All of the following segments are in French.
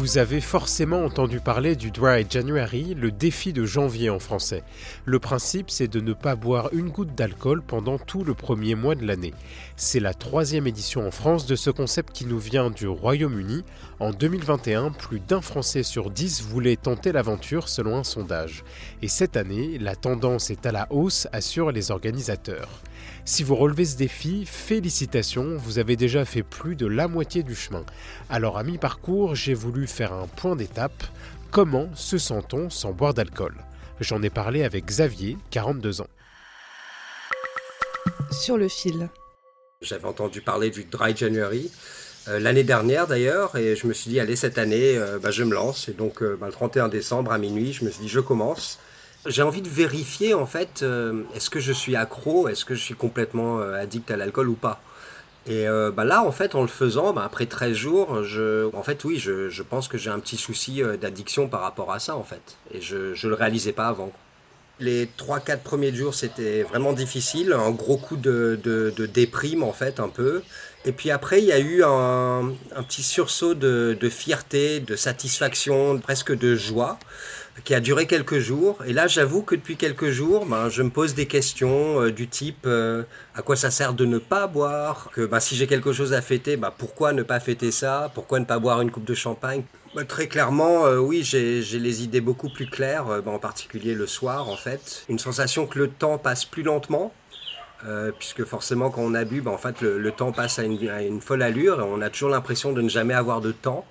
Vous avez forcément entendu parler du Dry January, le défi de janvier en français. Le principe, c'est de ne pas boire une goutte d'alcool pendant tout le premier mois de l'année. C'est la troisième édition en France de ce concept qui nous vient du Royaume-Uni. En 2021, plus d'un Français sur dix voulait tenter l'aventure selon un sondage. Et cette année, la tendance est à la hausse, assurent les organisateurs. Si vous relevez ce défi, félicitations, vous avez déjà fait plus de la moitié du chemin. Alors à mi-parcours, j'ai voulu faire un point d'étape. Comment se sent-on sans boire d'alcool? J'en ai parlé avec Xavier, 42 ans. Sur le fil. J'avais entendu parler du Dry January euh, l'année dernière d'ailleurs, et je me suis dit, allez, cette année, euh, bah, je me lance. Et donc, euh, bah, le 31 décembre à minuit, je me suis dit, je commence. J'ai envie de vérifier en fait, euh, est-ce que je suis accro, est-ce que je suis complètement euh, addict à l'alcool ou pas? Et euh, bah là, en fait, en le faisant, bah, après 13 jours, je, en fait, oui, je, je pense que j'ai un petit souci d'addiction par rapport à ça, en fait. Et je ne le réalisais pas avant. Les 3-4 premiers jours, c'était vraiment difficile, un gros coup de, de, de, déprime, en fait, un peu. Et puis après, il y a eu un, petit sursaut de, de fierté, de satisfaction, presque de joie qui a duré quelques jours. Et là, j'avoue que depuis quelques jours, ben, je me pose des questions euh, du type euh, à quoi ça sert de ne pas boire? Que ben, si j'ai quelque chose à fêter, ben, pourquoi ne pas fêter ça? Pourquoi ne pas boire une coupe de champagne? Ben, Très clairement, euh, oui, j'ai les idées beaucoup plus claires, ben, en particulier le soir, en fait. Une sensation que le temps passe plus lentement. Puisque forcément quand on a bu, ben, en fait, le, temps passe à une, folle allure et on a toujours l'impression de ne jamais avoir de temps.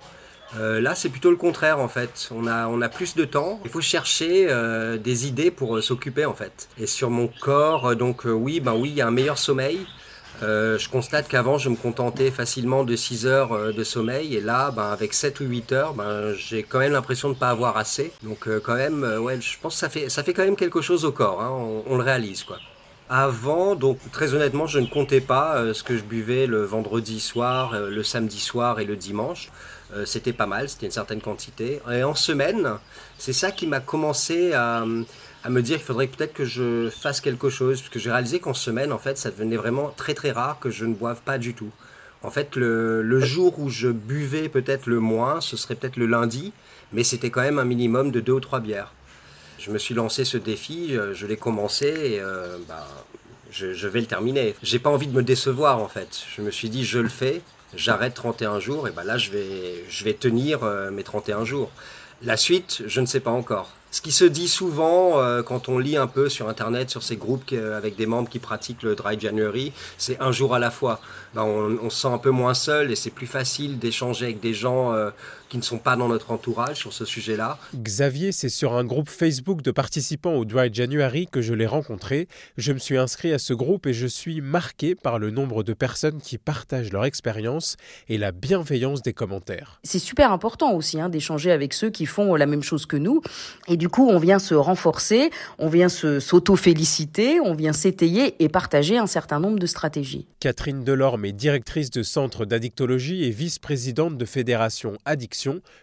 Euh, là, c'est plutôt le contraire en fait. On a, plus de temps. Il faut chercher euh, des idées pour euh, s'occuper en fait. Et sur mon corps, donc oui, ben oui, il y a un meilleur sommeil. je constate qu'avant, je me contentais facilement de 6 heures de sommeil. Et là, ben, avec 7 ou 8 heures, ben, j'ai quand même l'impression de ne pas avoir assez. Donc quand même, ouais, je pense que ça fait, ça fait quand même quelque chose au corps. Hein. On, on, le réalise quoi. Avant, donc très honnêtement, je ne comptais pas ce que je buvais le vendredi soir, le samedi soir et le dimanche. Euh, c'était pas mal, c'était une certaine quantité. Et en semaine, c'est ça qui m'a commencé à, me dire qu'il faudrait peut-être que je fasse quelque chose, parce que j'ai réalisé qu'en semaine, en fait, ça devenait vraiment très très rare que je ne boive pas du tout. En fait, le, jour où je buvais peut-être le moins, ce serait peut-être le lundi, mais c'était quand même un minimum de deux ou trois bières. Je me suis lancé ce défi, je, l'ai commencé et euh, bah, je, vais le terminer. J'ai pas envie de me décevoir en fait. Je me suis dit, je le fais, j'arrête 31 jours, et ben là, je vais, je vais tenir euh, mes 31 jours. La suite, je ne sais pas encore. Ce qui se dit souvent euh, quand on lit un peu sur Internet, sur ces groupes avec des membres qui pratiquent le Dry January, c'est un jour à la fois. Ben, on, se sent un peu moins seul et c'est plus facile d'échanger avec des gens euh, qui ne sont pas dans notre entourage sur ce sujet-là. Xavier, c'est sur un groupe Facebook de participants au Dry January que je l'ai rencontré. Je me suis inscrit à ce groupe et je suis marqué par le nombre de personnes qui partagent leur expérience et la bienveillance des commentaires. C'est super important aussi hein, d'échanger avec ceux qui font la même chose que nous. Et du coup, on vient se renforcer, on vient s'auto-féliciter, on vient s'étayer et partager un certain nombre de stratégies. Catherine Delorme est directrice de centre d'addictologie et vice-présidente de Fédération Addiction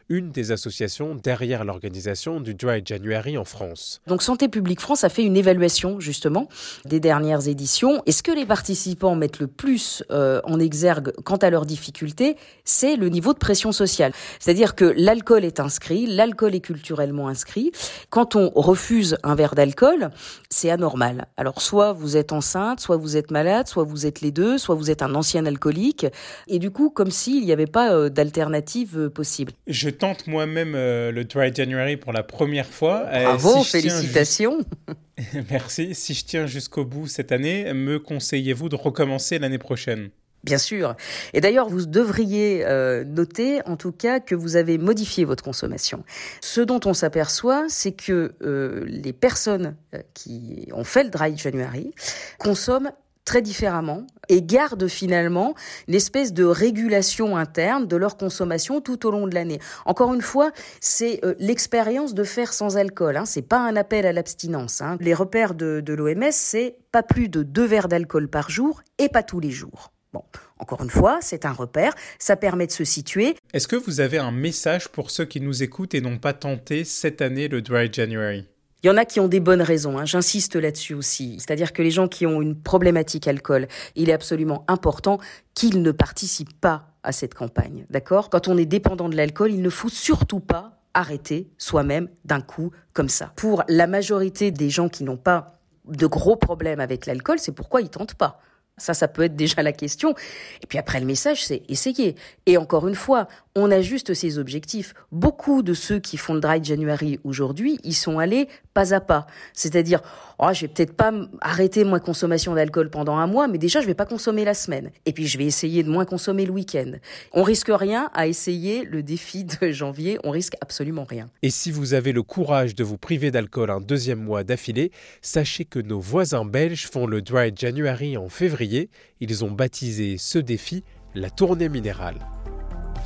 une des associations derrière l'organisation du Dry January en France. Donc Santé publique France a fait une évaluation justement des dernières éditions. Et ce que les participants mettent le plus euh, en exergue quant à leurs difficultés, c'est le niveau de pression sociale. C'est-à-dire que l'alcool est inscrit, l'alcool est culturellement inscrit. Quand on refuse un verre d'alcool, c'est anormal. Alors soit vous êtes enceinte, soit vous êtes malade, soit vous êtes les deux, soit vous êtes un ancien alcoolique. Et du coup, comme s'il n'y avait pas euh, d'alternative euh, possible. Je tente moi-même euh, le Dry January pour la première fois. Euh, Bravo, félicitations. Merci. Si je tiens jusqu'au bout cette année, me conseillez-vous de recommencer l'année prochaine? Bien sûr. Et d'ailleurs, vous devriez euh, noter, en tout cas, que vous avez modifié votre consommation. Ce dont on s'aperçoit, c'est que euh, les personnes qui ont fait le dry January consomment très différemment et gardent finalement l'espèce de régulation interne de leur consommation tout au long de l'année. Encore une fois, c'est l'expérience de faire sans alcool. Hein. C'est pas un appel à l'abstinence. Hein. Les repères de, de l'OMS, c'est pas plus de deux verres d'alcool par jour et pas tous les jours. Bon, encore une fois, c'est un repère, ça permet de se situer. Est-ce que vous avez un message pour ceux qui nous écoutent et n'ont pas tenté cette année le Dry January? Il y en a qui ont des bonnes raisons, hein. j'insiste là-dessus aussi. C'est-à-dire que les gens qui ont une problématique alcool, il est absolument important qu'ils ne participent pas à cette campagne. D'accord? Quand on est dépendant de l'alcool, il ne faut surtout pas arrêter soi-même d'un coup comme ça. Pour la majorité des gens qui n'ont pas de gros problèmes avec l'alcool, c'est pourquoi ils tentent pas. Ça, ça peut être déjà la question. Et puis après, le message, c'est essayer. Et encore une fois, on ajuste ses objectifs. Beaucoup de ceux qui font le Dry January aujourd'hui, ils sont allés pas à pas. C'est-à-dire, oh, je vais peut-être pas arrêter ma consommation d'alcool pendant un mois, mais déjà, je vais pas consommer la semaine. Et puis, je vais essayer de moins consommer le week-end. On risque rien à essayer le défi de janvier. On risque absolument rien. Et si vous avez le courage de vous priver d'alcool un deuxième mois d'affilée, sachez que nos voisins belges font le Dry January en février. Ils ont baptisé ce défi la tournée minérale.